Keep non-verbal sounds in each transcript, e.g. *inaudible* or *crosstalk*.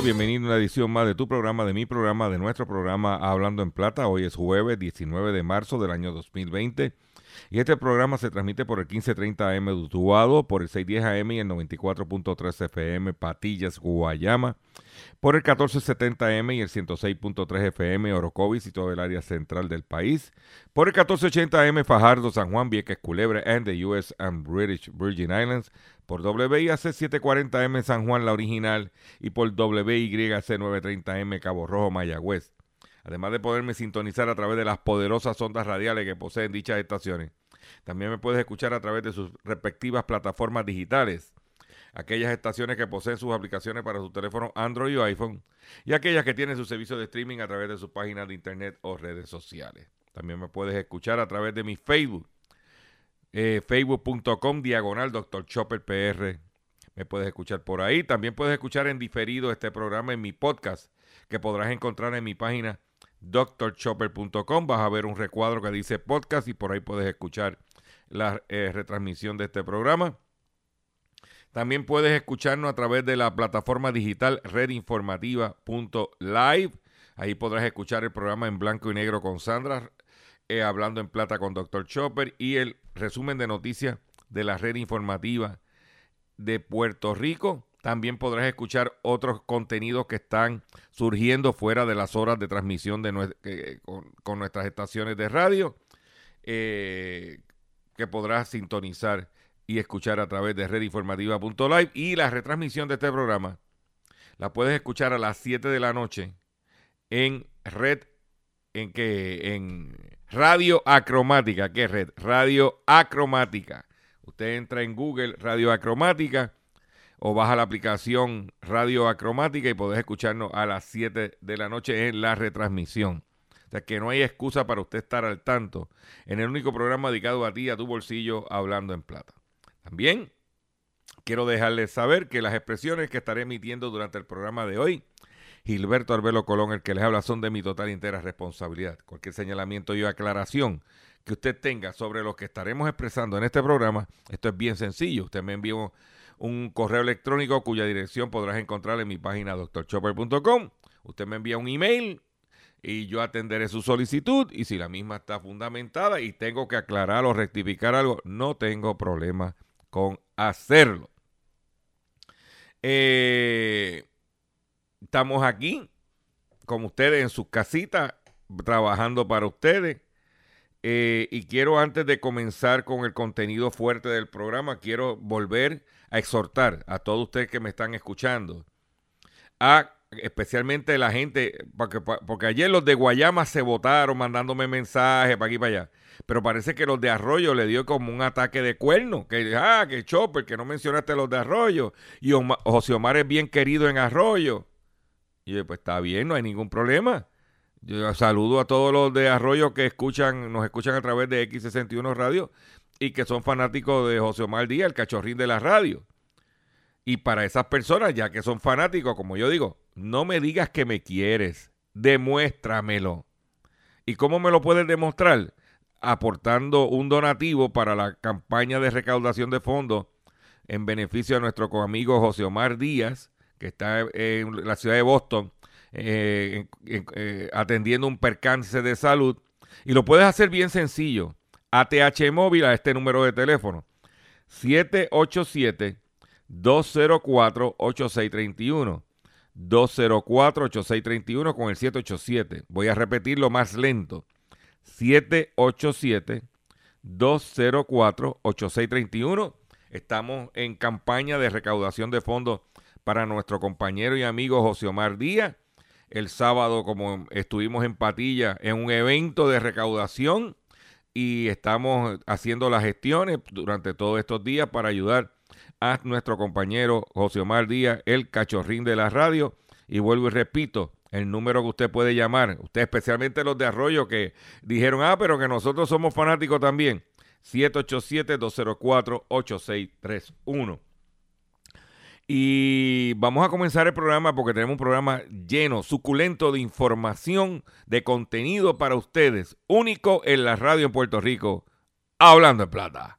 Saludos a todos, bienvenidos a una edición más de tu programa, de mi programa, de nuestro programa Hablando en Plata. Hoy es jueves 19 de marzo del año 2020 y este programa se transmite por el 1530 AM de por el 610 AM y el 94.3 FM Patillas, Guayama, por el 1470 AM y el 106.3 FM Orocovis y todo el área central del país, por el 1480 AM Fajardo, San Juan, Vieques, Culebra and the US and British Virgin Islands, por WIAC 740M San Juan, la original, y por WYC 930M Cabo Rojo, Mayagüez. Además de poderme sintonizar a través de las poderosas ondas radiales que poseen dichas estaciones, también me puedes escuchar a través de sus respectivas plataformas digitales, aquellas estaciones que poseen sus aplicaciones para su teléfono Android o iPhone, y aquellas que tienen su servicio de streaming a través de sus páginas de internet o redes sociales. También me puedes escuchar a través de mi Facebook, eh, facebook.com diagonal Dr. Chopper PR. Me puedes escuchar por ahí. También puedes escuchar en diferido este programa en mi podcast que podrás encontrar en mi página drchopper.com. Vas a ver un recuadro que dice podcast y por ahí puedes escuchar la eh, retransmisión de este programa. También puedes escucharnos a través de la plataforma digital redinformativa.live. Ahí podrás escuchar el programa en blanco y negro con Sandra, eh, hablando en plata con Dr. Chopper y el resumen de noticias de la red informativa de Puerto Rico. También podrás escuchar otros contenidos que están surgiendo fuera de las horas de transmisión de eh, con, con nuestras estaciones de radio, eh, que podrás sintonizar y escuchar a través de redinformativa.live y la retransmisión de este programa la puedes escuchar a las 7 de la noche en red en que en Radio Acromática, ¿qué red? Radio Acromática. Usted entra en Google Radio Acromática o baja la aplicación Radio Acromática y podés escucharnos a las 7 de la noche en la retransmisión. O sea que no hay excusa para usted estar al tanto en el único programa dedicado a ti, a tu bolsillo, hablando en plata. También quiero dejarles saber que las expresiones que estaré emitiendo durante el programa de hoy, Gilberto Arbelo Colón, el que les habla, son de mi total y entera responsabilidad. Cualquier señalamiento y aclaración que usted tenga sobre lo que estaremos expresando en este programa, esto es bien sencillo. Usted me envió un correo electrónico cuya dirección podrás encontrar en mi página drchopper.com. Usted me envía un email y yo atenderé su solicitud y si la misma está fundamentada y tengo que aclarar o rectificar algo, no tengo problema con hacerlo. Eh, estamos aquí con ustedes en sus casitas, trabajando para ustedes. Eh, y quiero antes de comenzar con el contenido fuerte del programa, quiero volver a exhortar a todos ustedes que me están escuchando, a especialmente la gente, porque, porque ayer los de Guayama se votaron mandándome mensajes para aquí y para allá, pero parece que los de Arroyo le dio como un ataque de cuerno, que ah, que Chopper, que no mencionaste los de Arroyo, y José Omar es bien querido en Arroyo. Y yo, pues está bien, no hay ningún problema. Yo saludo a todos los de Arroyo que escuchan, nos escuchan a través de X61 Radio y que son fanáticos de José Omar Díaz, el cachorrín de la radio. Y para esas personas, ya que son fanáticos, como yo digo, no me digas que me quieres, demuéstramelo. ¿Y cómo me lo puedes demostrar? Aportando un donativo para la campaña de recaudación de fondos en beneficio de nuestro amigo José Omar Díaz, que está en la ciudad de Boston, eh, eh, atendiendo un percance de salud. Y lo puedes hacer bien sencillo. ATH móvil a este número de teléfono. 787 204 8631 204-8631 con el 787. Voy a repetirlo más lento. 787-204-8631. Estamos en campaña de recaudación de fondos para nuestro compañero y amigo José Omar Díaz. El sábado, como estuvimos en Patilla, en un evento de recaudación y estamos haciendo las gestiones durante todos estos días para ayudar a nuestro compañero José Omar Díaz, el cachorrín de la radio. Y vuelvo y repito, el número que usted puede llamar, usted especialmente los de Arroyo que dijeron, ah, pero que nosotros somos fanáticos también, 787-204-8631. Y vamos a comenzar el programa porque tenemos un programa lleno, suculento de información, de contenido para ustedes, único en la radio en Puerto Rico, hablando en plata.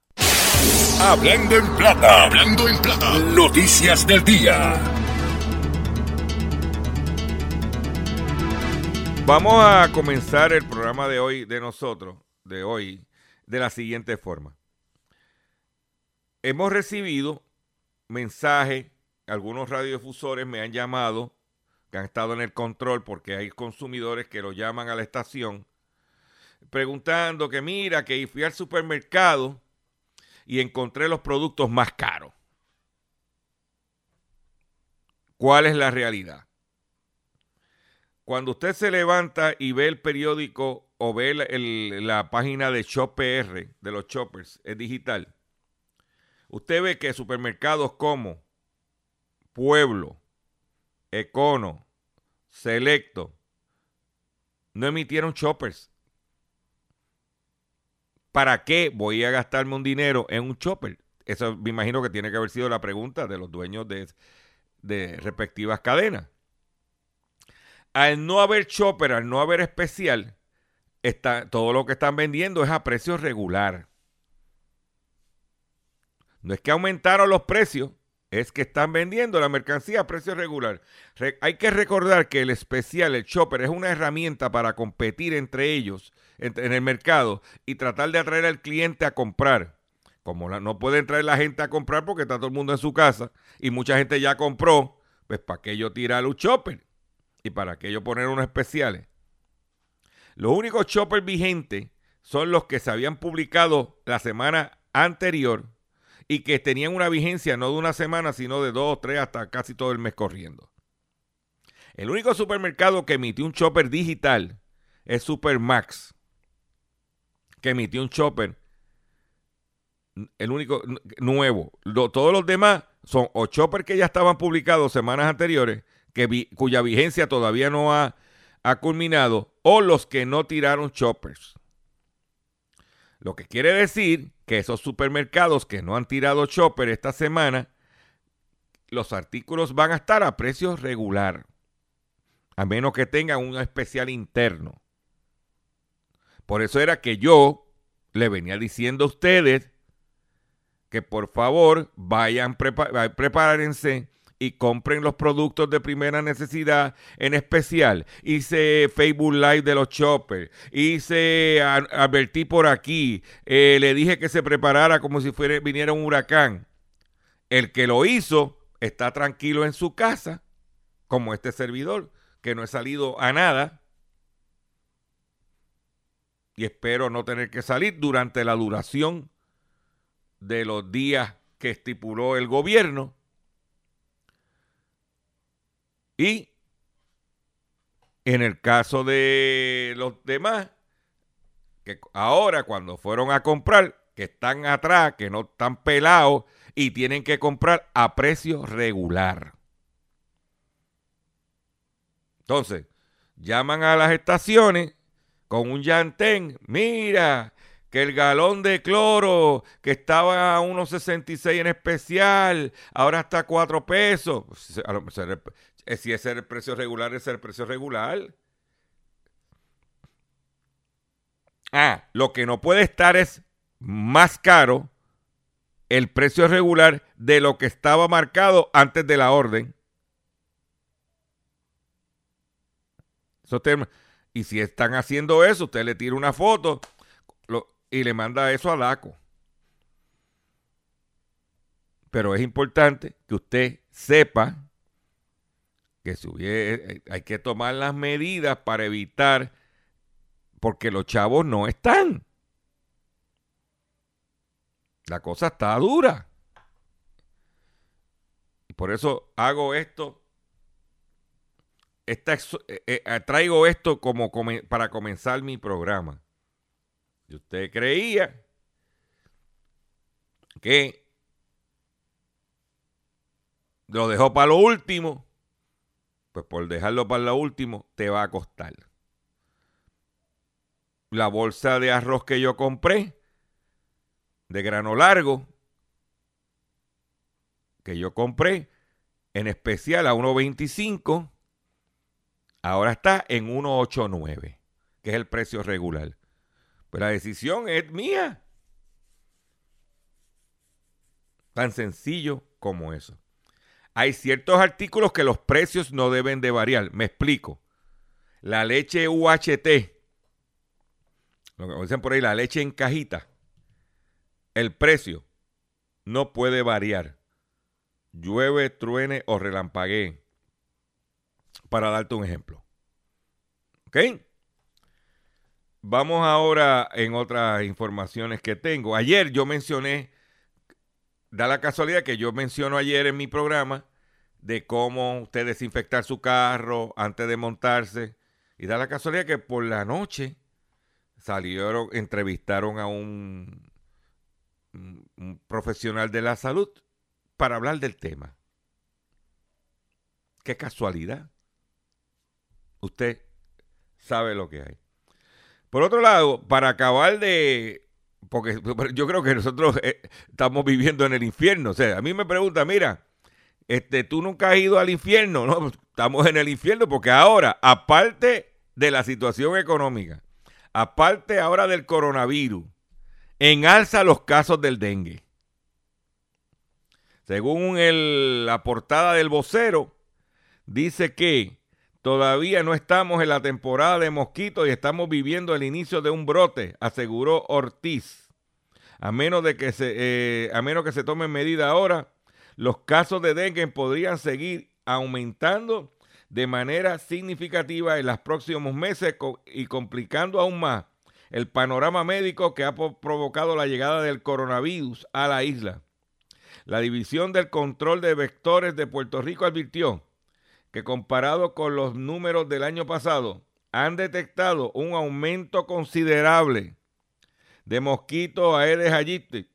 Hablando en plata, hablando en plata. Noticias del día. Vamos a comenzar el programa de hoy, de nosotros, de hoy, de la siguiente forma. Hemos recibido mensajes, algunos radiodifusores me han llamado, que han estado en el control, porque hay consumidores que lo llaman a la estación, preguntando que mira, que fui al supermercado y encontré los productos más caros. ¿Cuál es la realidad? Cuando usted se levanta y ve el periódico o ve la página de ShopPR, de los shoppers, es digital, usted ve que supermercados como Pueblo, Econo, Selecto, no emitieron shoppers. ¿Para qué voy a gastarme un dinero en un chopper? Eso me imagino que tiene que haber sido la pregunta de los dueños de, de respectivas cadenas. Al no haber chopper, al no haber especial, está, todo lo que están vendiendo es a precio regular. No es que aumentaron los precios, es que están vendiendo la mercancía a precio regular. hay que recordar que el especial, el chopper, es una herramienta para competir entre ellos en, el mercado y tratar de atraer al cliente a comprar. Como no puede traer la gente a comprar porque está todo el mundo en su casa y mucha gente ya compró, pues para qué yo tirar un chopper y para qué yo poner unos especiales. Los únicos choppers vigentes son los que se habían publicado la semana anterior y que tenían una vigencia no de una semana, sino de dos tres hasta casi todo el mes corriendo. El único supermercado que emitió un chopper digital es Supermax que emitió un chopper, el único nuevo. todos los demás son o choppers que ya estaban publicados semanas anteriores, que cuya vigencia todavía no ha, culminado, o los que no tiraron choppers. Lo que quiere decir que esos supermercados que no han tirado chopper esta semana, los artículos van a estar a precio regular, a menos que tengan un especial interno. Por eso era que yo le venía diciendo a ustedes que por favor vayan, prepárense y compren los productos de primera necesidad en especial. Hice Facebook Live de los shoppers, hice, advertí por aquí, eh, le dije que se preparara como si fuera, viniera un huracán. El que lo hizo está tranquilo en su casa, como este servidor, que no he salido a nada y espero no tener que salir durante la duración de los días que estipuló el gobierno. Y en el caso de los demás, que ahora cuando fueron a comprar, que están atrás, que no están pelados y tienen que comprar a precio regular. Entonces, llaman a las estaciones con un llantén. Mira, que el galón de cloro que estaba a 1.66 en especial, ahora está a 4 pesos. Si ese es el precio regular, es el precio regular. Ah, lo que no puede estar es más caro el precio regular de lo que estaba marcado antes de la orden. Y si están haciendo eso, usted le tira una foto y le manda eso a DACO. Pero es importante que usted sepa que se hubiera, hay que tomar las medidas para evitar, porque los chavos no están. La cosa está dura. Y por eso hago esto. Esta, eh, eh, traigo esto como para comenzar mi programa. Si usted creía que lo dejó para lo último, pues por dejarlo para lo último te va a costar. La bolsa de arroz que yo compré, de grano largo, que yo compré en especial a 1.25, ahora está en 1.89, que es el precio regular. Pues la decisión es mía. Tan sencillo como eso. Hay ciertos artículos que los precios no deben de variar. Me explico. La leche UHT, lo que dicen por ahí, la leche en cajita, el precio no puede variar. Llueve, truene o relampaguee. Para darte un ejemplo. ¿Ok? Vamos ahora en otras informaciones que tengo. Ayer yo mencioné da la casualidad que yo menciono ayer en mi programa de cómo usted desinfectar su carro antes de montarse. Y da la casualidad que por la noche salieron, entrevistaron a un, un profesional de la salud para hablar del tema. Qué casualidad. Usted sabe lo que hay. Por otro lado, para acabar de porque yo creo que nosotros eh, estamos viviendo en el infierno. O sea, a mí me pregunta, mira, este, tú nunca has ido al infierno, ¿no? Pues, estamos en el infierno porque ahora, aparte de la situación económica, aparte ahora del coronavirus, en alza los casos del dengue. Según la portada del vocero, dice que todavía no estamos en la temporada de mosquitos y estamos viviendo el inicio de un brote, aseguró Ortiz. A menos, de que se, eh, a menos que se tomen medidas ahora, los casos de dengue podrían seguir aumentando de manera significativa en los próximos meses y complicando aún más el panorama médico que ha provocado la llegada del coronavirus a la isla. La División del Control de Vectores de Puerto Rico advirtió que comparado con los números del año pasado, han detectado un aumento considerable de mosquitos Aedes aegypti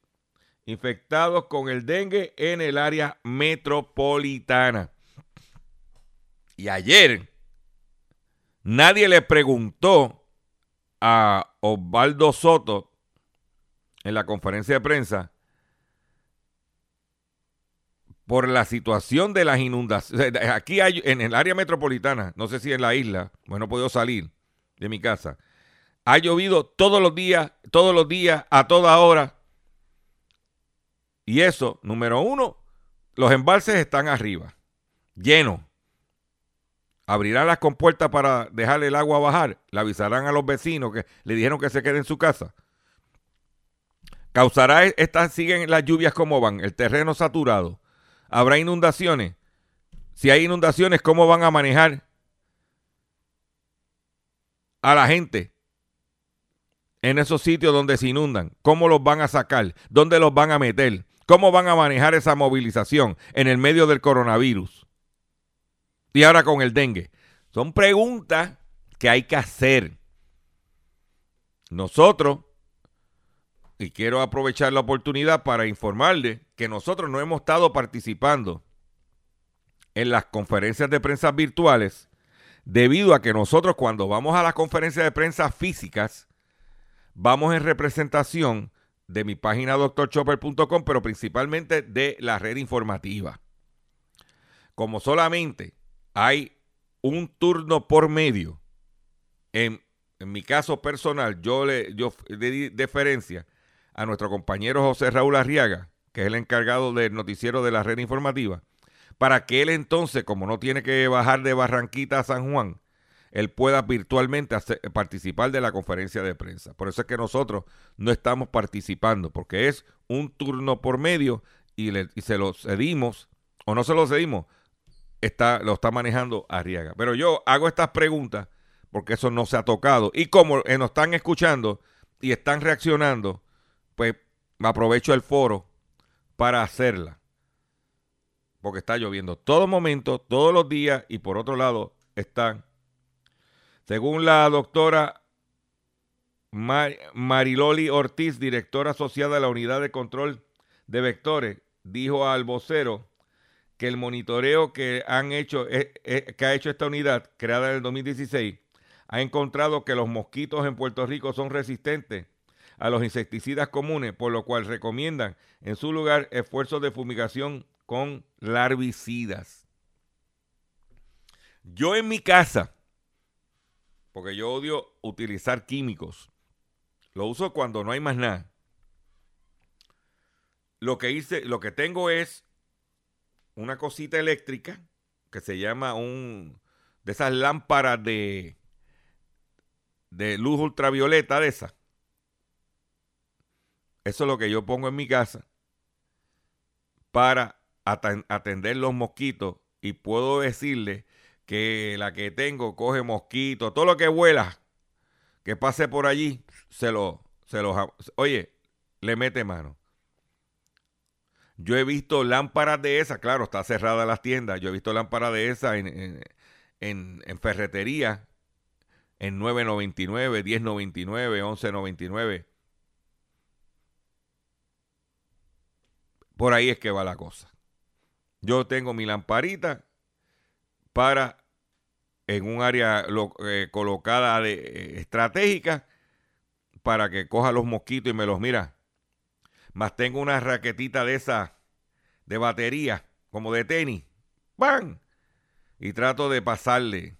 infectados con el dengue en el área metropolitana. Y ayer nadie le preguntó a Osvaldo Soto en la conferencia de prensa por la situación de las inundaciones. Aquí hay, en el área metropolitana, no sé si en la isla, bueno, no puedo salir de mi casa, ha llovido todos los días, todos los días, a toda hora. Y eso, número uno, los embalses están arriba, llenos. Abrirán las compuertas para dejar el agua bajar. Le avisarán a los vecinos que le dijeron que se queden en su casa. Causará, estas siguen las lluvias como van, el terreno saturado. Habrá inundaciones. Si hay inundaciones, ¿cómo van a manejar a la gente en esos sitios donde se inundan? ¿Cómo los van a sacar? ¿Dónde los van a meter? ¿Cómo van a manejar esa movilización en el medio del coronavirus? Y ahora con el dengue. Son preguntas que hay que hacer. Nosotros, y quiero aprovechar la oportunidad para informarle que nosotros no hemos estado participando en las conferencias de prensa virtuales debido a que nosotros cuando vamos a las conferencias de prensa físicas, vamos en representación de mi página doctorchopper.com, pero principalmente de la red informativa. Como solamente hay un turno por medio, en, mi caso personal, yo le, yo di deferencia a nuestro compañero José Raúl Arriaga, que es el encargado del noticiero de la red informativa, para que él entonces, como no tiene que bajar de Barranquita a San Juan, él pueda virtualmente participar de la conferencia de prensa. Por eso es que nosotros no estamos participando, porque es un turno por medio y, se lo cedimos, o no se lo cedimos, está, lo está manejando Arriaga. Pero yo hago estas preguntas porque eso no se ha tocado. Y como eh, nos están escuchando y están reaccionando, pues me aprovecho el foro para hacerla. Porque está lloviendo todo momento, todos los días, y por otro lado están, según la doctora Mariloli Ortiz, directora asociada de la Unidad de Control de Vectores, dijo al vocero que el monitoreo que han hecho eh, eh, que ha hecho esta unidad creada en el 2016 ha encontrado que los mosquitos en Puerto Rico son resistentes a los insecticidas comunes, por lo cual recomiendan en su lugar esfuerzos de fumigación con larvicidas. Yo en mi casa, porque yo odio utilizar químicos, lo uso cuando no hay más nada. Lo que hice, lo que tengo es una cosita eléctrica que se llama un de esas lámparas de de luz ultravioleta de esas. Eso es lo que yo pongo en mi casa para atender los mosquitos y puedo decirle que la que tengo coge mosquitos, todo lo que vuela, que pase por allí, se lo, se lo, oye, le mete mano. Yo he visto lámparas de esas, claro, está cerrada las tiendas. Yo he visto lámparas de esas en, en, ferretería en 9.99, 10.99, 11.99. Por ahí es que va la cosa. Yo tengo mi lamparita para en un área eh, colocada de, eh, estratégica para que coja los mosquitos y me los mira más tengo una raquetita de esa de batería, como de tenis. ¡Bam! Y trato de pasarle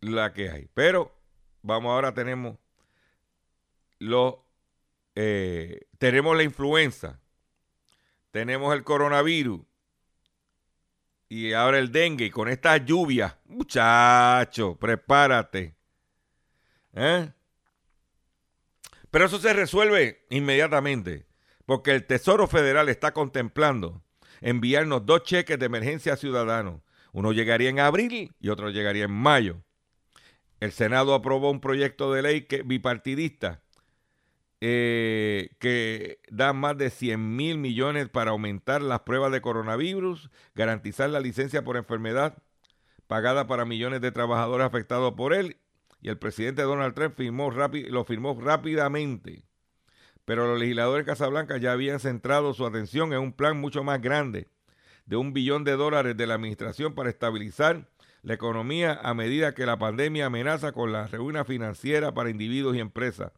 la que hay. Pero vamos ahora tenemos lo eh, tenemos la influenza, tenemos el coronavirus y ahora el dengue. Y con esta lluvia, muchacho, prepárate. ¿Eh? Pero eso se resuelve inmediatamente, porque el Tesoro Federal está contemplando enviarnos dos cheques de emergencia a ciudadanos. Uno llegaría en abril y otro llegaría en mayo. El Senado aprobó un proyecto de ley que, bipartidista eh, que da más de 100 mil millones para aumentar las pruebas de coronavirus, garantizar la licencia por enfermedad pagada para millones de trabajadores afectados por él y el presidente Donald Trump firmó lo firmó rápidamente. Pero los legisladores de Casablanca ya habían centrado su atención en un plan mucho más grande de un billón de dólares de la administración para estabilizar la economía a medida que la pandemia amenaza con la ruina financiera para individuos y empresas.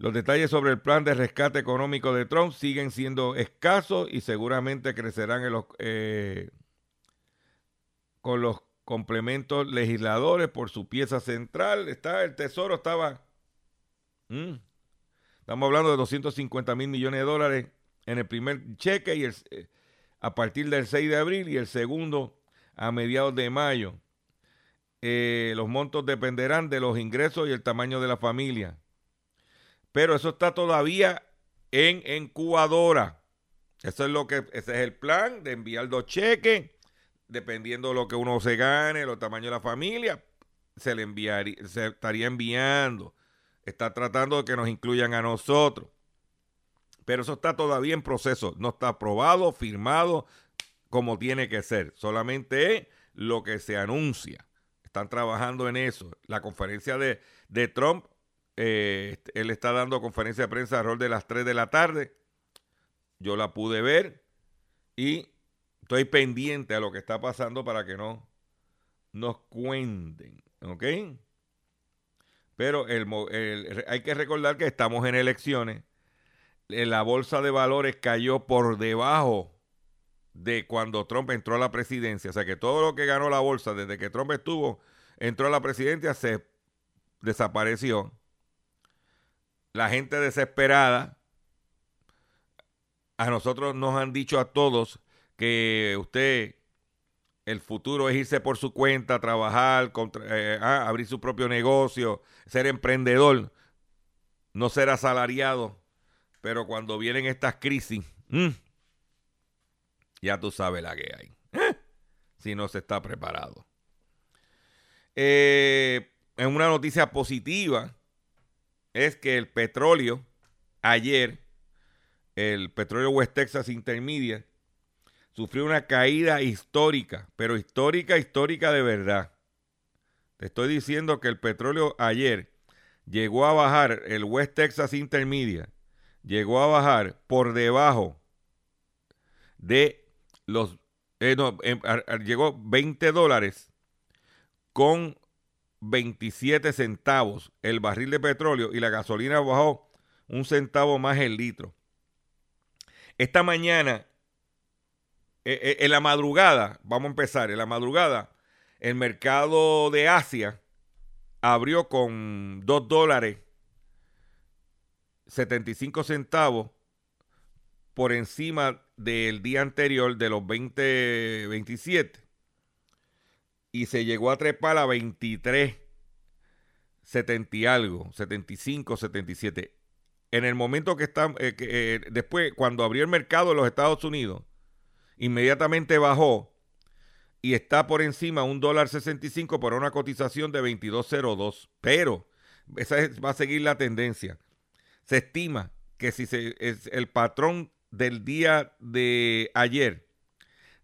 Los detalles sobre el plan de rescate económico de Trump siguen siendo escasos y seguramente crecerán eh, con los complementos legisladores por su pieza central. Está, el Tesoro estaba... Mm, estamos hablando de 250 mil millones de dólares en el primer cheque y eh, a partir del 6 de abril y el segundo a mediados de mayo. Eh, los montos dependerán de los ingresos y el tamaño de la familia. Pero eso está todavía en incubadora. Eso es lo que, ese es el plan de enviar dos cheques dependiendo de lo que uno se gane, los tamaños de la familia, se le enviaría, se estaría enviando. Está tratando de que nos incluyan a nosotros. Pero eso está todavía en proceso. No está aprobado, firmado como tiene que ser. Solamente es lo que se anuncia. Están trabajando en eso. La conferencia de, de Trump, eh, él está dando conferencia de prensa a rol de las 3 de la tarde. Yo la pude ver y estoy pendiente a lo que está pasando para que no nos cuenten, ¿ok? Pero hay que recordar que estamos en elecciones. La bolsa de valores cayó por debajo de cuando Trump entró a la presidencia. O sea que todo lo que ganó la bolsa desde que Trump estuvo, entró a la presidencia, se desapareció. La gente desesperada. A nosotros nos han dicho a todos que usted, el futuro es irse por su cuenta, trabajar, eh, ah, abrir su propio negocio, ser emprendedor, no ser asalariado. Pero cuando vienen estas crisis, mm, Ya tú sabes la que hay. ¿eh? Si no se está preparado. Eh, en una noticia positiva es que el petróleo ayer, el petróleo West Texas Intermediate, sufrió una caída histórica, pero histórica, histórica de verdad. Te estoy diciendo que el petróleo ayer llegó a bajar, el West Texas Intermediate, llegó a bajar por debajo de los, eh, em, llegó 20 dólares con 27 centavos el barril de petróleo y la gasolina bajó un centavo más el litro. Esta mañana, eh, eh, en la madrugada, vamos a empezar, en la madrugada, el mercado de Asia abrió con 2 dólares 75 centavos por encima del día anterior de los 20, 27 y se llegó a trepar a 23, 70 y algo, 75, 77. En el momento que está, eh, eh, después, cuando abrió el mercado en los Estados Unidos, inmediatamente bajó y está por encima un dólar 65 por una cotización de 22.02. Pero esa va a seguir la tendencia. Se estima que si se, es el patrón del día de ayer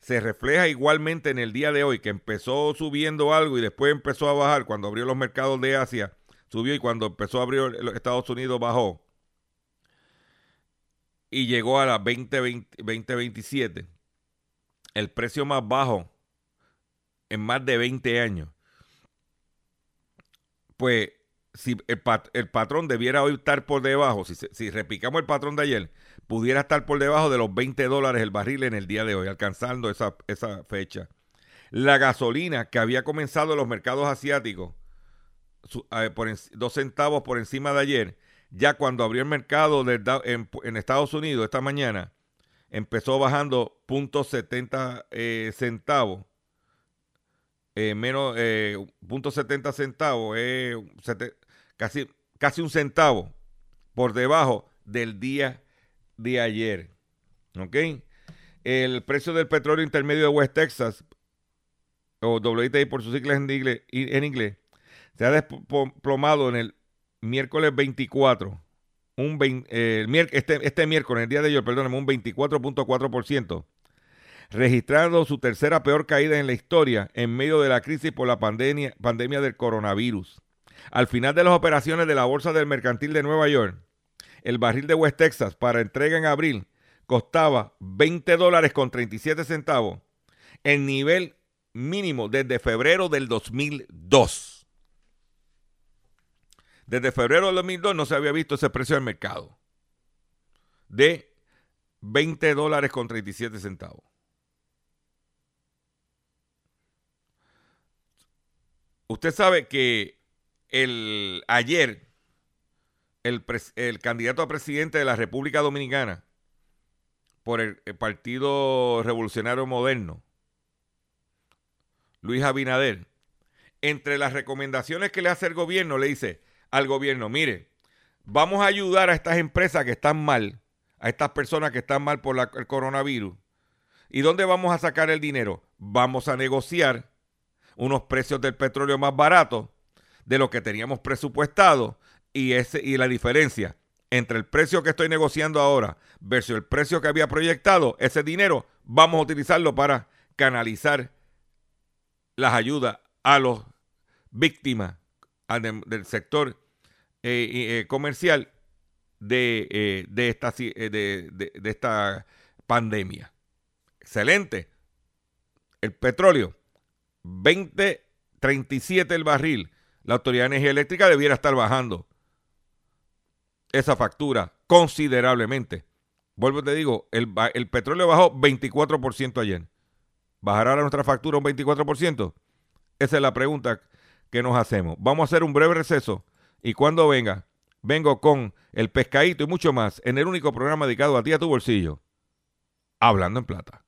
se refleja igualmente en el día de hoy, que empezó subiendo algo y después empezó a bajar. Cuando abrió los mercados de Asia, subió y cuando empezó a abrir los Estados Unidos bajó. Y llegó a las 2027, el precio más bajo en más de 20 años. Pues si el, patrón debiera hoy estar por debajo, si, si repicamos el patrón de ayer, pudiera estar por debajo de los 20 dólares el barril en el día de hoy, alcanzando esa, esa fecha. La gasolina que había comenzado en los mercados asiáticos, por dos centavos por encima de ayer, ya cuando abrió el mercado en, Estados Unidos esta mañana, empezó bajando .70 eh, centavos. Eh, menos eh, .70 centavos, casi, casi un centavo por debajo del día de ayer. ¿Ok? El precio del petróleo intermedio de West Texas, o WTI por sus siglas en inglés, en inglés se ha desplomado en el miércoles 24. Un este, este miércoles, el día de ayer, perdóname, un 24.4%, registrando su tercera peor caída en la historia en medio de la crisis por la pandemia, pandemia del coronavirus. Al final de las operaciones de la Bolsa del Mercantil de Nueva York, el barril de West Texas para entrega en abril costaba 20 dólares con 37 centavos, el nivel mínimo desde febrero del 2002. Desde febrero del 2002 no se había visto ese precio del mercado de 20 dólares con 37 centavos. Usted sabe que el ayer el, candidato a presidente de la República Dominicana por el, Partido Revolucionario Moderno, Luis Abinader, entre las recomendaciones que le hace el gobierno, le dice al gobierno, mire, vamos a ayudar a estas empresas que están mal, a estas personas que están mal por el coronavirus. ¿Y dónde vamos a sacar el dinero? Vamos a negociar unos precios del petróleo más baratos de lo que teníamos presupuestado y, ese, y la diferencia entre el precio que estoy negociando ahora versus el precio que había proyectado, ese dinero vamos a utilizarlo para canalizar las ayudas a los víctimas del sector eh, eh, comercial de, eh, de, esta, de, de esta pandemia. Excelente. El petróleo, 20.37 el barril. La Autoridad de Energía Eléctrica debiera estar bajando esa factura considerablemente. Vuelvo te digo, el, el petróleo bajó 24% ayer. ¿Bajará nuestra factura un 24%? Esa es la pregunta que nos hacemos. Vamos a hacer un breve receso y cuando venga, vengo con el pescadito y mucho más en el único programa dedicado a ti a tu bolsillo. Hablando en plata.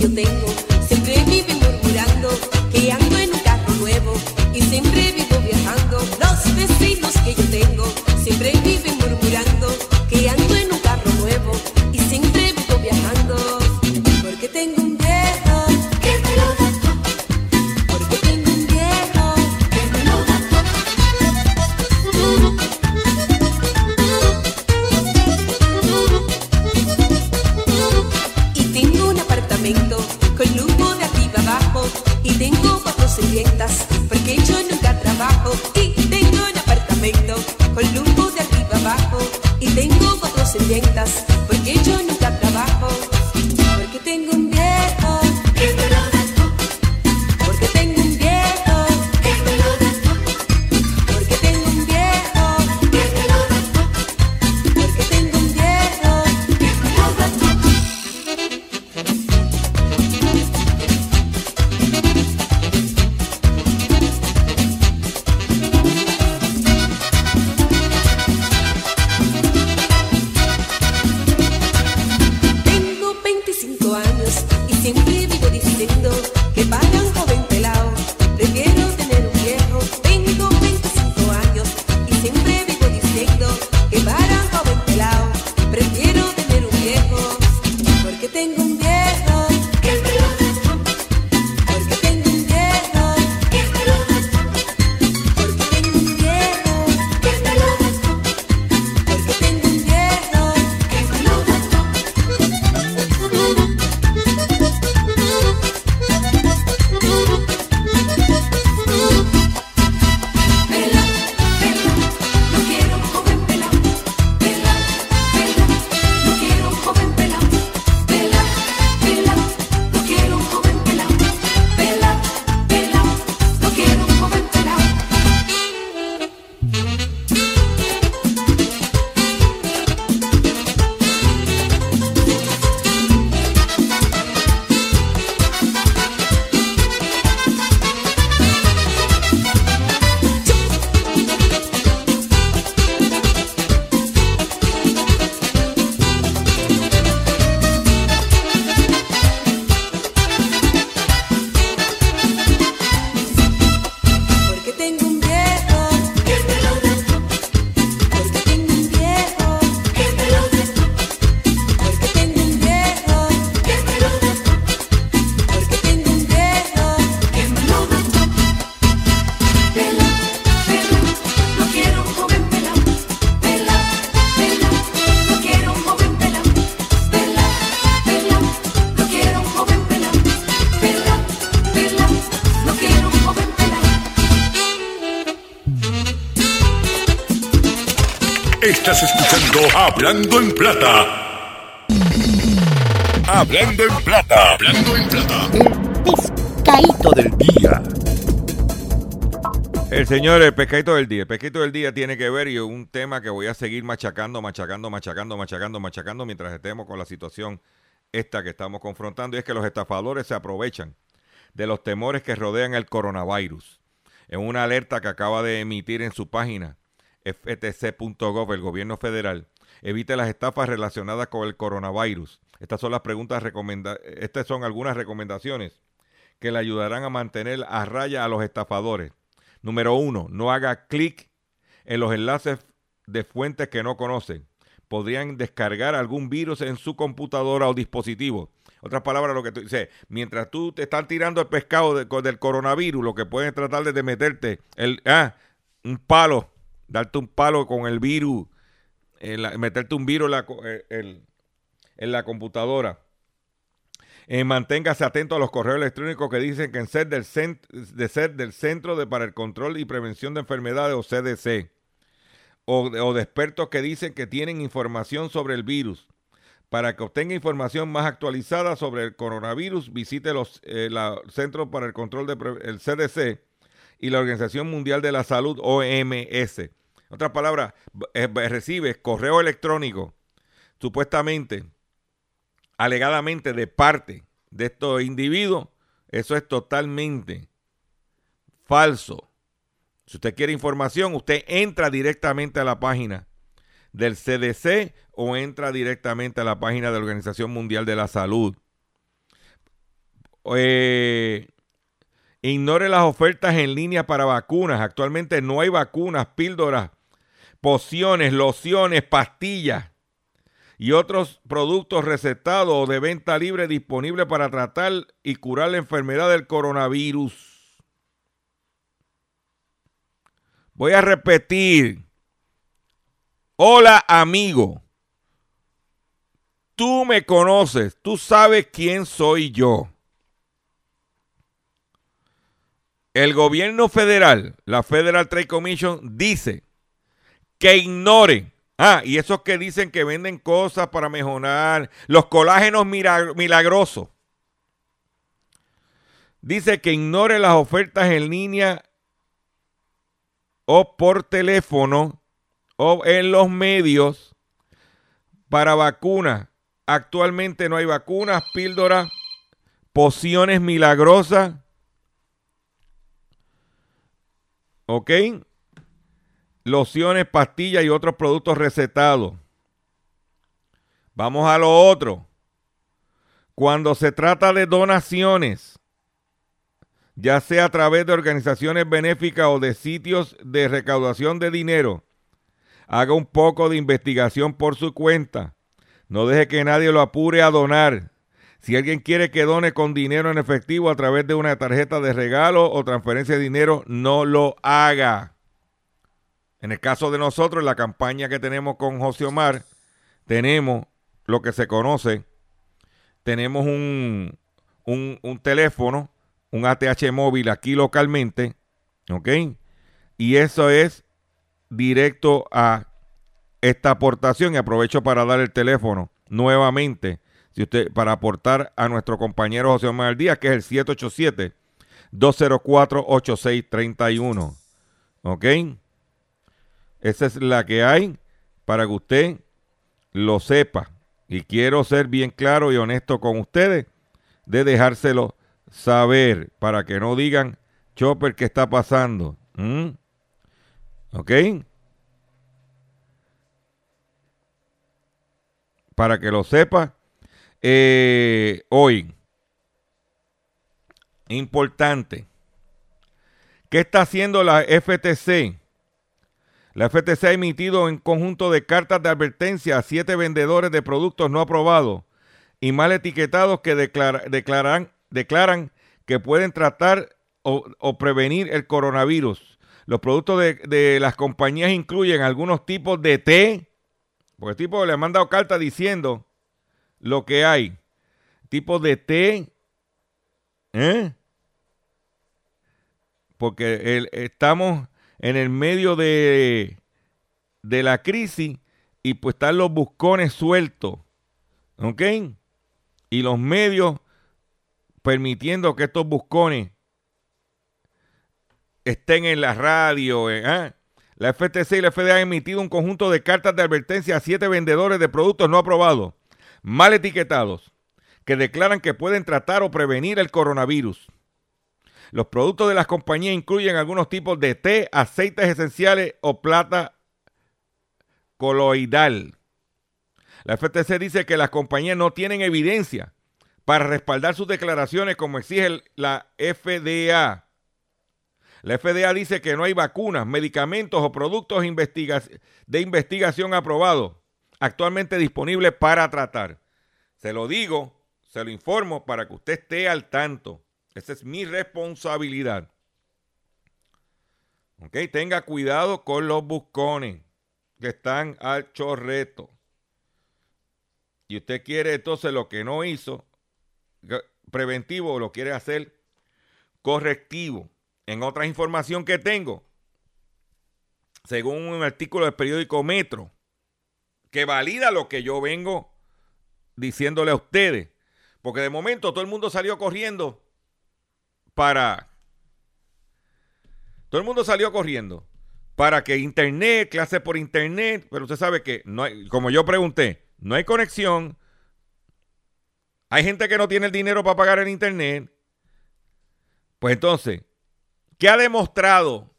Yo tengo siempre viven murmurando que ando en un carro nuevo y siempre vivo viajando. Los vecinos que yo tengo siempre viven porque yo nunca trabajo Y tengo un apartamento con lujo de arriba abajo Y tengo cuatro sirvientas porque yo nunca trabajo Hablando en Plata. Hablando en Plata. Hablando en Plata. pescadito del día. El señor, el pescadito del día. El pescadito del día tiene que ver y un tema que voy a seguir machacando, machacando, machacando, machacando, machacando mientras estemos con la situación esta que estamos confrontando. Y es que los estafadores se aprovechan de los temores que rodean el coronavirus. En una alerta que acaba de emitir en su página ftc.gov, el gobierno federal, evite las estafas relacionadas con el coronavirus. Estas son las preguntas estas son algunas recomendaciones que le ayudarán a mantener a raya a los estafadores. Número uno, no haga clic en los enlaces de fuentes que no conocen. Podrían descargar algún virus en su computadora o dispositivo. Otras palabras, lo que tú dices, mientras tú te están tirando el pescado del coronavirus, lo que pueden tratar de meterte el, ah, un palo, darte un palo con el virus, en la- meterte un virus en la, eh, computadora. Eh, manténgase atento a los correos electrónicos que dicen que en ser del, de ser del Centro de, para el Control y Prevención de Enfermedades o CDC. O, de- expertos que dicen que tienen información sobre el virus. Para que obtenga información más actualizada sobre el coronavirus, visite los eh, Centro para el Control de CDC y la Organización Mundial de la Salud OMS. En otras palabras, eh, recibe correo electrónico supuestamente alegadamente de parte de estos individuos, eso es totalmente falso. Si usted quiere información, usted entra directamente a la página del CDC o entra directamente a la página de la Organización Mundial de la Salud. eh, ignore las ofertas en línea para vacunas. Actualmente no hay vacunas, píldoras, pociones, lociones, pastillas y otros productos recetados o de venta libre disponibles para tratar y curar la enfermedad del coronavirus. Voy a repetir. Hola amigo. Tú me conoces, tú sabes quién soy yo. El gobierno federal, la Federal Trade Commission, dice que ignore Ah, y esos que dicen que venden cosas para mejorar, los colágenos milagrosos. Dice que ignore las ofertas en línea o por teléfono o en los medios para vacunas. Actualmente no hay vacunas, píldoras, pociones milagrosas. ¿Ok? Lociones, pastillas y otros productos recetados. Vamos a lo otro. Cuando se trata de donaciones, ya sea a través de organizaciones benéficas o de sitios de recaudación de dinero, haga un poco de investigación por su cuenta. No deje que nadie lo apure a donar. Si alguien quiere que done con dinero en efectivo a través de una tarjeta de regalo o transferencia de dinero, no lo haga. En el caso de nosotros, en la campaña que tenemos con José Omar, tenemos lo que se conoce, tenemos un, un, teléfono, un ATH móvil aquí localmente, ¿ok? Y eso es directo a esta aportación y aprovecho para dar el teléfono nuevamente si usted para aportar a nuestro compañero José Omar Díaz que es el 787 204 8631. ¿Ok? Esa es la que hay para que usted lo sepa. Y quiero ser bien claro y honesto con ustedes de dejárselo saber para que no digan, Chopper, ¿qué está pasando? ¿Mm? ¿Ok? Para que lo sepa, eh, hoy, importante, ¿qué está haciendo la FTC? La FTC ha emitido un conjunto de cartas de advertencia a siete vendedores de productos no aprobados y mal etiquetados que declaran, declaran que pueden tratar o, prevenir el coronavirus. Los productos de, las compañías incluyen algunos tipos de té, porque el tipo le ha mandado carta diciendo lo que hay. Tipos de té, ¿eh? Porque estamos en el medio de, de la crisis y pues están los buscones sueltos. ¿Ok? Y los medios permitiendo que estos buscones estén en la radio. Eh, ¿ah? La FTC y la FDA han emitido un conjunto de cartas de advertencia a siete vendedores de productos no aprobados, mal etiquetados, que declaran que pueden tratar o prevenir el coronavirus. Los productos de las compañías incluyen algunos tipos de té, aceites esenciales o plata coloidal. La FTC dice que las compañías no tienen evidencia para respaldar sus declaraciones como exige la FDA. La FDA dice que no hay vacunas, medicamentos o productos de investigación aprobados actualmente disponibles para tratar. Se lo digo, se lo informo para que usted esté al tanto. Esa es mi responsabilidad. Ok, tenga cuidado con los buscones que están al chorreto. Y usted quiere entonces lo que no hizo preventivo, lo quiere hacer correctivo. En otra información que tengo, según un artículo del periódico Metro, que valida lo que yo vengo diciéndole a ustedes. Porque de momento todo el mundo salió corriendo para... Todo el mundo salió corriendo para que internet, clase por internet, pero usted sabe que no hay, como yo pregunté, no hay conexión. Hay gente que no tiene el dinero para pagar el internet. Pues entonces, ¿qué ha demostrado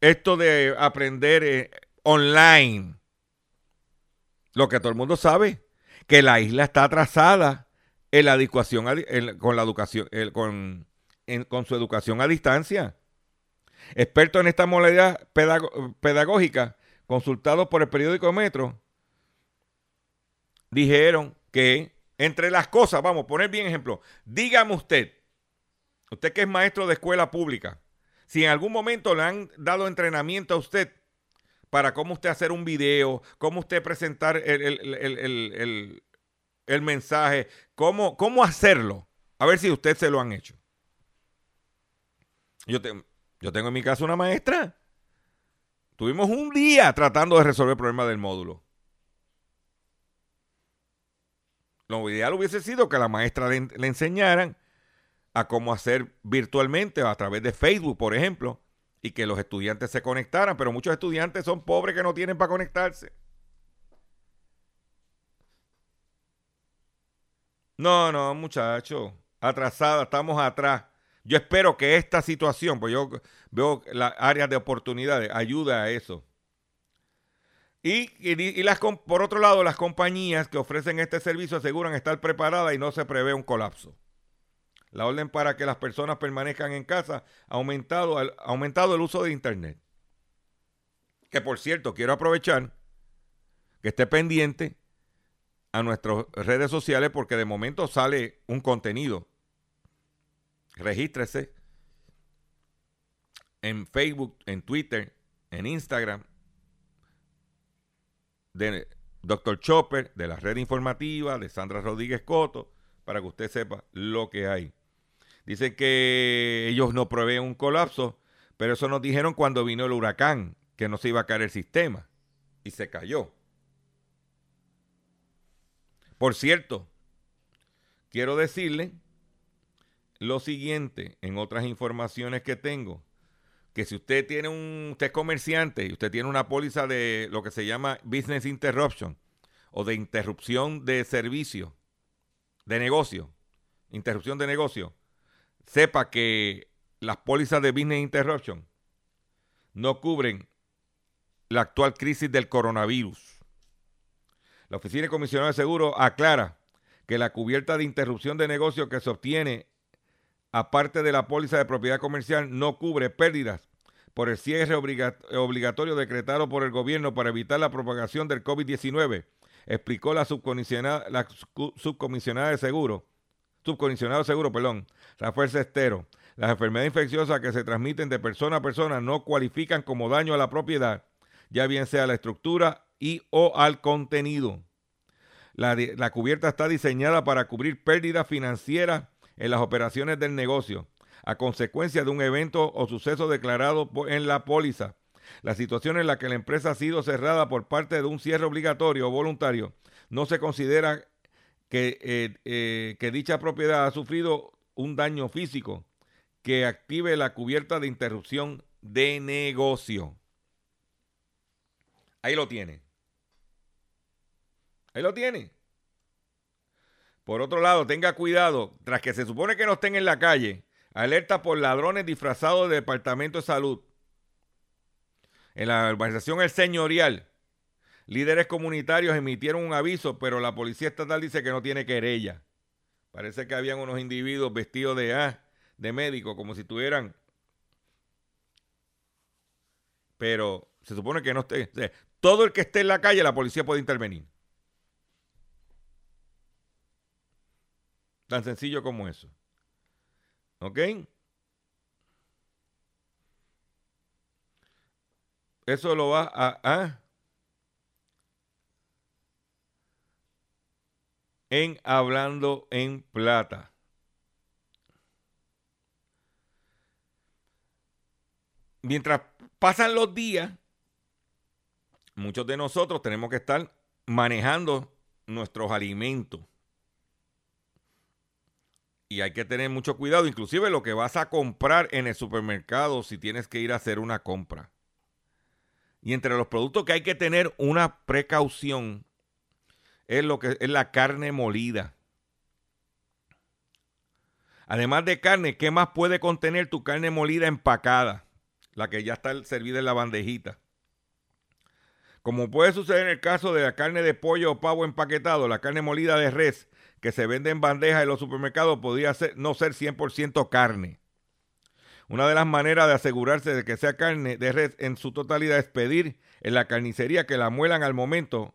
esto de aprender eh, online? Lo que todo el mundo sabe, que la isla está atrasada en la educación, con la educación, con, con su educación a distancia. Expertos en esta modalidad pedagógica, consultados por el periódico Metro, dijeron que entre las cosas, vamos a poner bien ejemplo, dígame usted, usted que es maestro de escuela pública, si en algún momento le han dado entrenamiento a usted para cómo usted hacer un video, cómo usted presentar el, mensaje, cómo, cómo hacerlo, a ver si usted se lo han hecho. Yo, yo tengo en mi casa una maestra. Tuvimos un día tratando de resolver el problema del módulo. Lo ideal hubiese sido que la maestra le, le enseñaran a cómo hacer virtualmente a través de Facebook, por ejemplo, y que los estudiantes se conectaran, pero muchos estudiantes son pobres que no tienen para conectarse. No, no, muchachos, atrasada, estamos atrás. Yo espero que esta situación, pues yo veo las áreas de oportunidades, ayuda a eso. Y, las, por otro lado, las compañías que ofrecen este servicio aseguran estar preparadas y no se prevé un colapso. La orden para que las personas permanezcan en casa ha aumentado, ha aumentado el uso de Internet. Que por cierto, quiero aprovechar que esté pendiente a nuestras redes sociales porque de momento sale un contenido. Regístrese en Facebook, en Twitter, en Instagram de Dr. Chopper, de la red informativa, de Sandra Rodríguez Coto, para que usted sepa lo que hay. Dice que ellos no proveen un colapso, pero eso nos dijeron cuando vino el huracán, que no se iba a caer el sistema. Y se cayó. Por cierto, quiero decirle lo siguiente en otras informaciones que tengo, que si usted tiene un, usted es comerciante y usted tiene una póliza de lo que se llama business interruption o de interrupción de servicio, de negocio, interrupción de negocio, sepa que las pólizas de Business Interruption no cubren la actual crisis del coronavirus. La Oficina de Comisionado de Seguro aclara que la cubierta de interrupción de negocio que se obtiene aparte de la póliza de propiedad comercial no cubre pérdidas por el cierre obligatorio decretado por el gobierno para evitar la propagación del COVID-19, explicó la subcomisionada, de seguro subcomisionado seguro, perdón, Rafael Cestero. Las enfermedades infecciosas que se transmiten de persona a persona no cualifican como daño a la propiedad, ya bien sea a la estructura y o al contenido. La cubierta está diseñada para cubrir pérdidas financieras en las operaciones del negocio a consecuencia de un evento o suceso declarado en la póliza. La situación en la que la empresa ha sido cerrada por parte de un cierre obligatorio o voluntario no se considera que, eh, eh, que dicha propiedad ha sufrido un daño físico que active la cubierta de interrupción de negocio. Ahí lo tiene. Ahí lo tiene. Por otro lado, tenga cuidado, tras que se supone que no estén en la calle, alerta por ladrones disfrazados de Departamento de Salud. En la organización El Señorial, Líderes comunitarios emitieron un aviso, pero la policía estatal dice que no tiene querella. Parece que habían unos individuos vestidos de ah, de médico, como si tuvieran. Pero se supone que no esté. todo el que esté en la calle, la policía puede intervenir. Tan sencillo como eso. ¿Ok? Eso lo va a. En Hablando en Plata. Mientras pasan los días, muchos de nosotros tenemos que estar manejando nuestros alimentos. Y hay que tener mucho cuidado, inclusive lo que vas a comprar en el supermercado si tienes que ir a hacer una compra. Y entre los productos que hay que tener una precaución es lo que es la carne molida. Además de carne, ¿qué más puede contener tu carne molida empacada? La que ya está servida en la bandejita. Como puede suceder en el caso de la carne de pollo o pavo empaquetado, la carne molida de res que se vende en bandejas en los supermercados podría ser, no ser 100% carne. Una de las maneras de asegurarse de que sea carne de res en su totalidad es pedir en la carnicería que la muelan al momento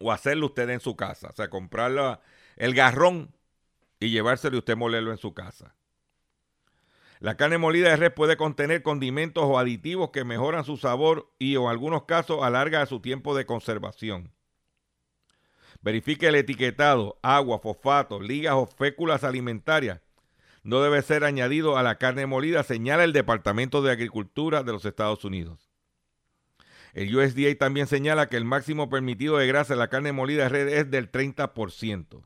o hacerlo usted en su casa. O sea, comprar el garrón y llevárselo y usted molerlo en su casa. La carne molida de res puede contener condimentos o aditivos que mejoran su sabor y en algunos casos alarga su tiempo de conservación. Verifique el etiquetado, agua, fosfato, ligas o féculas alimentarias. No debe ser añadido a la carne molida, señala el Departamento de Agricultura de los Estados Unidos. El USDA también señala que el máximo permitido de grasa en la carne molida red es del 30%.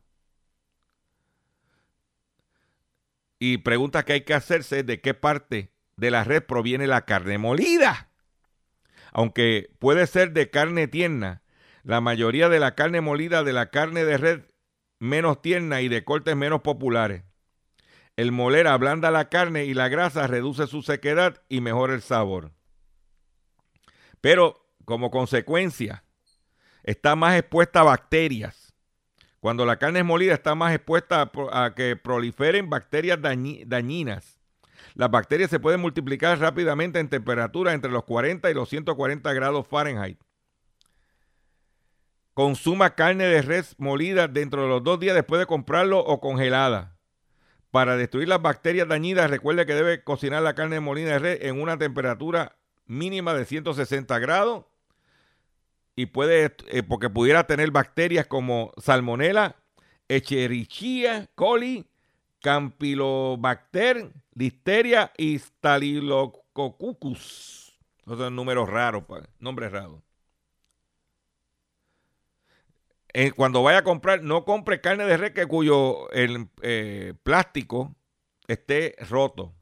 Y pregunta que hay que hacerse de qué parte de la red proviene la carne molida. Aunque puede ser de carne tierna, la mayoría de la carne molida de la carne de red menos tierna y de cortes menos populares. El moler ablanda la carne y la grasa reduce su sequedad y mejora el sabor. Pero como consecuencia, está más expuesta a bacterias. Cuando la carne es molida está más expuesta a, que proliferen bacterias dañinas. Las bacterias se pueden multiplicar rápidamente en temperatura entre los 40 y los 140 grados Fahrenheit. Consuma carne de res molida dentro de los dos días después de comprarlo o congelada. Para destruir las bacterias dañinas, recuerde que debe cocinar la carne molida de res en una temperatura mínima de 160 grados y puede, eh, porque pudiera tener bacterias como salmonella, Echerichia coli, Campylobacter, Listeria y Staphylococcus. Esos son números raros, nombres raros. Eh, cuando vaya a comprar, no compre carne de res que cuyo el eh, plástico esté roto.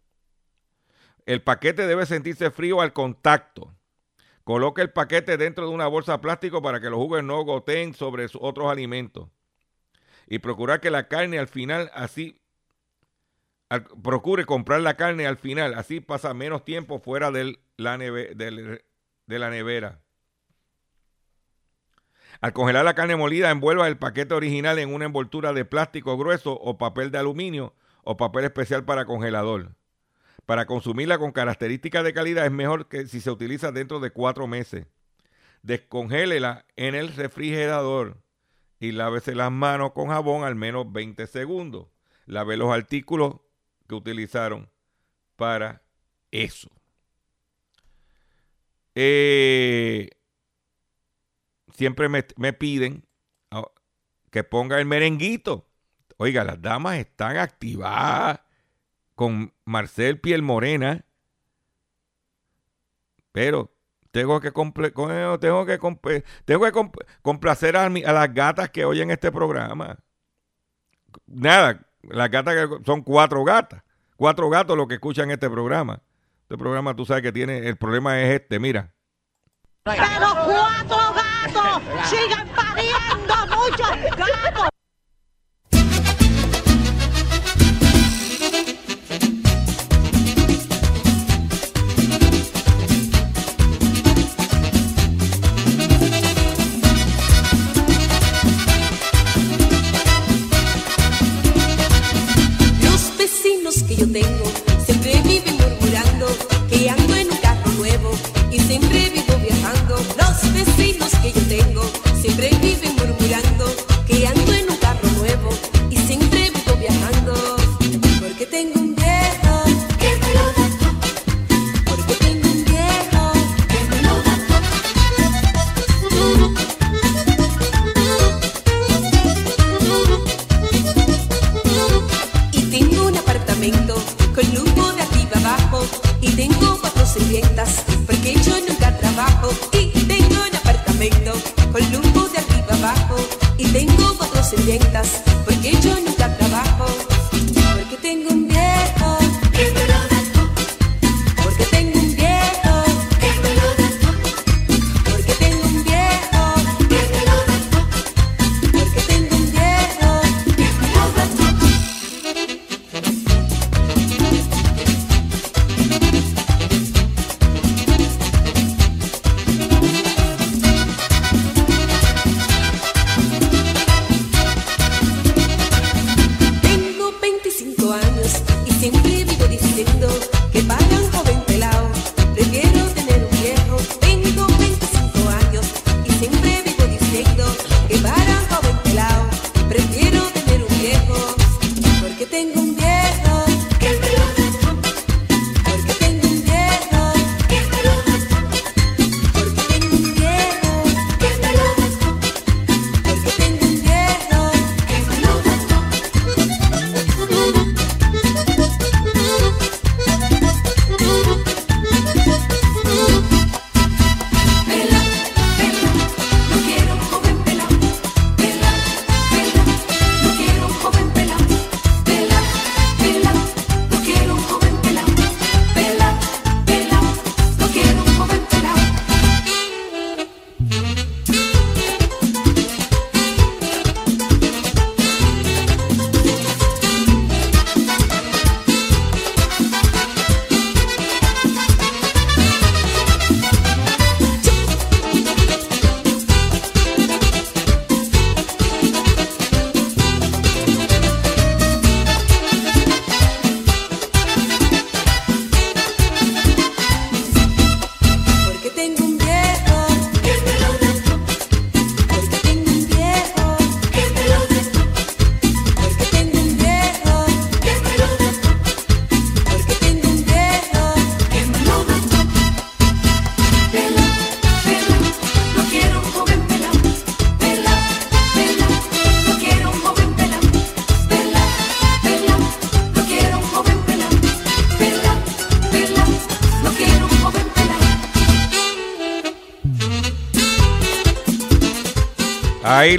El paquete debe sentirse frío al contacto. Coloque el paquete dentro de una bolsa de plástico para que los jugos no goteen sobre otros alimentos. Y procurar que la carne al final, así, procure comprar la carne al final, así pasa menos tiempo fuera de la nevera. Al congelar la carne molida, envuelva el paquete original en una envoltura de plástico grueso o papel de aluminio o papel especial para congelador. Para consumirla con características de calidad es mejor que si se utiliza dentro de cuatro meses. Descongélela en el refrigerador y lávese las manos con jabón al menos 20 segundos. Lave los artículos que utilizaron para eso. Eh, siempre me, piden ah, que ponga el merenguito. Oiga, las damas están activadas con Marcel Piel Morena, pero tengo que, tengo que, tengo que complacer a, a, las gatas que oyen este programa. Nada, las gatas que son cuatro gatas, cuatro gatos los que escuchan este programa. Este programa tú sabes que tiene, el problema es este, mira. Pero cuatro gatos *laughs* siguen pariendo muchos gatos. Los vecinos que yo tengo siempre viven murmurando que ando en un carro nuevo y siempre vivo que yo tengo siempre porque yo nunca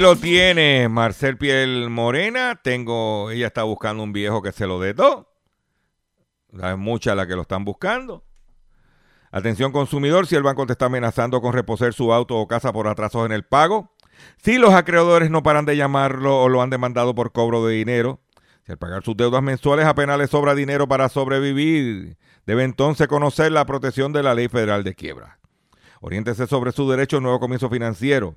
Lo tiene Marcel Piel Morena. Tengo, ella está buscando un viejo que se lo dé todo. Es mucha la que lo están buscando. Atención consumidor, si el banco te está amenazando con reposer su auto o casa por atrasos en el pago, si los acreedores no paran de llamarlo o lo han demandado por cobro de dinero, si al pagar sus deudas mensuales apenas le sobra dinero para sobrevivir, debe entonces conocer la protección de la Ley Federal de Quiebra. Oriéntese sobre su derecho a un nuevo comienzo financiero.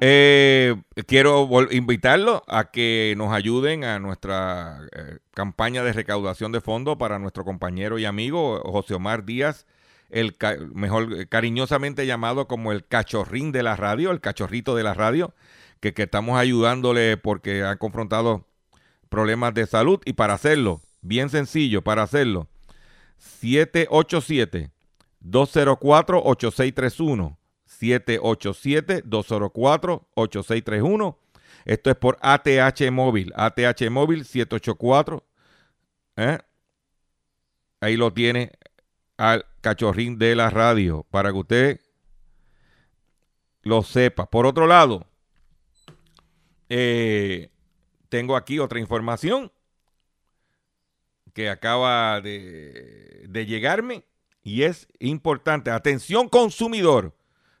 Eh, quiero invitarlo a que nos ayuden a nuestra eh, campaña de recaudación de fondos para nuestro compañero y amigo José Omar Díaz, el mejor cariñosamente llamado como el cachorrín de la radio, el cachorrito de la radio, que, que estamos ayudándole porque ha confrontado problemas de salud. Y para hacerlo, bien sencillo, para hacerlo, 787 204 8631 787-204-8631. Esto es por ATH Móvil. ATH Móvil 784. ¿eh? Ahí lo tiene al cachorrín de la radio para que usted lo sepa. Por otro lado, eh, tengo aquí otra información que acaba de, de llegarme y es importante. Atención consumidor.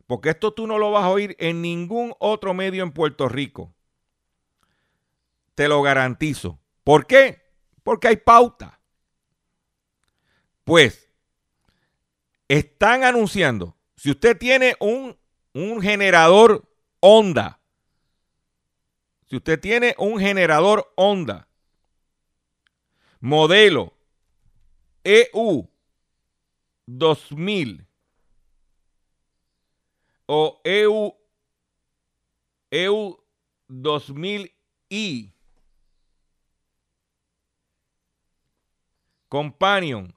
Porque esto tú no lo vas a oír en ningún otro medio en Puerto Rico. Te lo garantizo. ¿Por qué? Porque hay pauta. Pues, están anunciando, si usted tiene un, un generador Honda, si usted tiene un generador Honda, modelo EU 2000, o EU, EU 2000i. Companion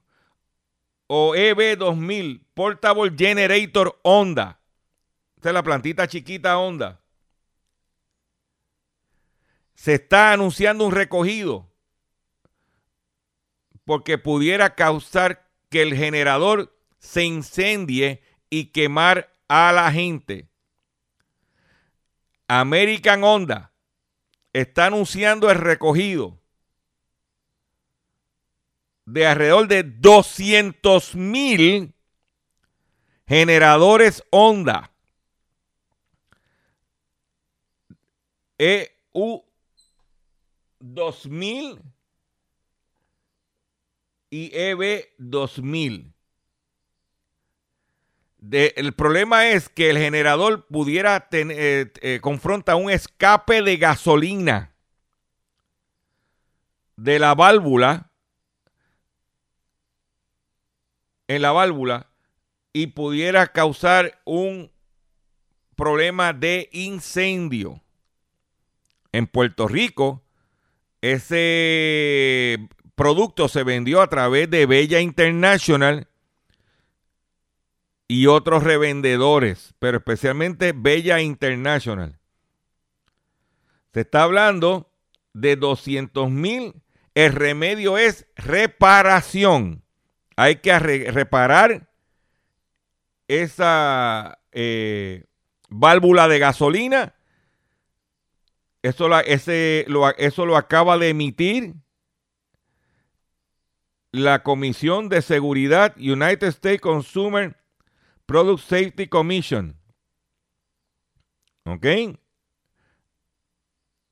o EB2000 Portable Generator Honda. Esta es la plantita chiquita Honda. Se está anunciando un recogido porque pudiera causar que el generador se incendie y quemar a la gente. American Honda está anunciando el recogido de alrededor de 200 mil generadores Honda. EU 2000 y EB 2000. El problema es que el generador pudiera tener, eh, eh, confronta un escape de gasolina de la válvula en la válvula y pudiera causar un problema de incendio. En Puerto Rico, ese producto se vendió a través de Bella International y otros revendedores, pero especialmente Bella International. Se está hablando de 200 mil. El remedio es reparación. Hay que reparar esa eh, válvula de gasolina. Eso, lo, eso lo acaba de emitir la Comisión de Seguridad United States Consumer Product Safety Commission. ¿Ok?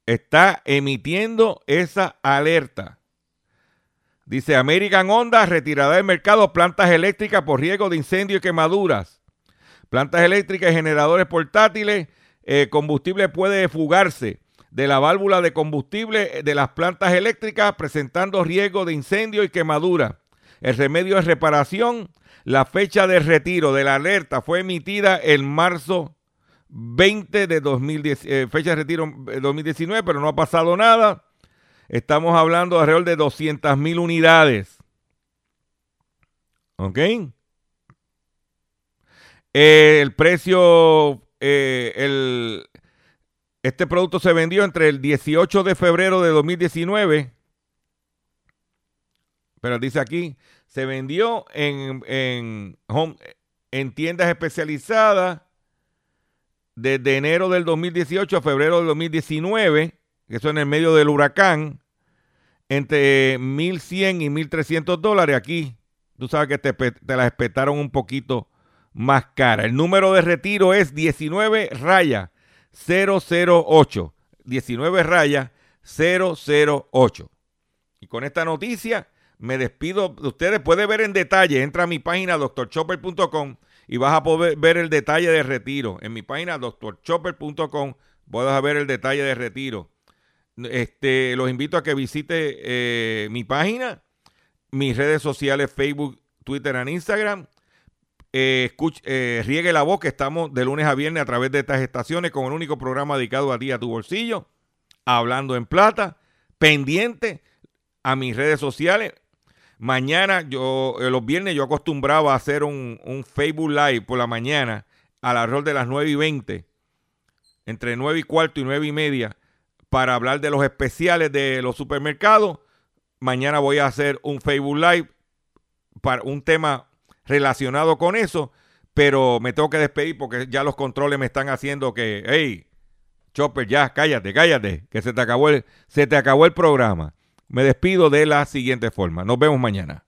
Está emitiendo esa alerta. Dice American Honda retirada del mercado plantas eléctricas por riesgo de incendio y quemaduras. Plantas eléctricas y generadores portátiles. Eh, combustible puede fugarse de la válvula de combustible de las plantas eléctricas presentando riesgo de incendio y quemadura. El remedio es reparación la fecha de retiro de la alerta fue emitida en marzo 20 de 2010, eh, fecha de retiro 2019, pero no ha pasado nada. Estamos hablando de alrededor de 200 mil unidades. ¿Ok? el precio, eh, el, este producto se vendió entre el 18 de febrero de 2019, pero dice aquí, se vendió en, en, en tiendas especializadas desde enero del 2018 a febrero del 2019, eso en el medio del huracán, entre 1.100 y 1.300 dólares. Aquí, tú sabes que te, te las espetaron un poquito más cara. El número de retiro es 19 raya 008. 19 raya 008. Y con esta noticia me despido de ustedes. Puede ver en detalle, entra a mi página doctorchopper.com y vas a poder ver el detalle de retiro. En mi página doctorchopper.com puedes ver el detalle de retiro. Este, los invito a que visite eh, mi página, mis redes sociales, Facebook, Twitter e Instagram. Eh, eh, riegue la voz que estamos de lunes a viernes a través de estas estaciones con el único programa dedicado a ti, a tu bolsillo, hablando en plata, pendiente a mis redes sociales. Mañana, yo, eh, los viernes, yo acostumbraba a hacer un, Facebook Live por la mañana a la rol de las 9 y 20, entre 9 y cuarto y 9 y media, para hablar de los especiales de los supermercados. Mañana voy a hacer un Facebook Live para un tema relacionado con eso, pero me tengo que despedir porque ya los controles me están haciendo que, hey, Chopper, ya, cállate, cállate, que se te acabó el, se te acabó el programa. Me despido de la siguiente forma. Nos vemos mañana.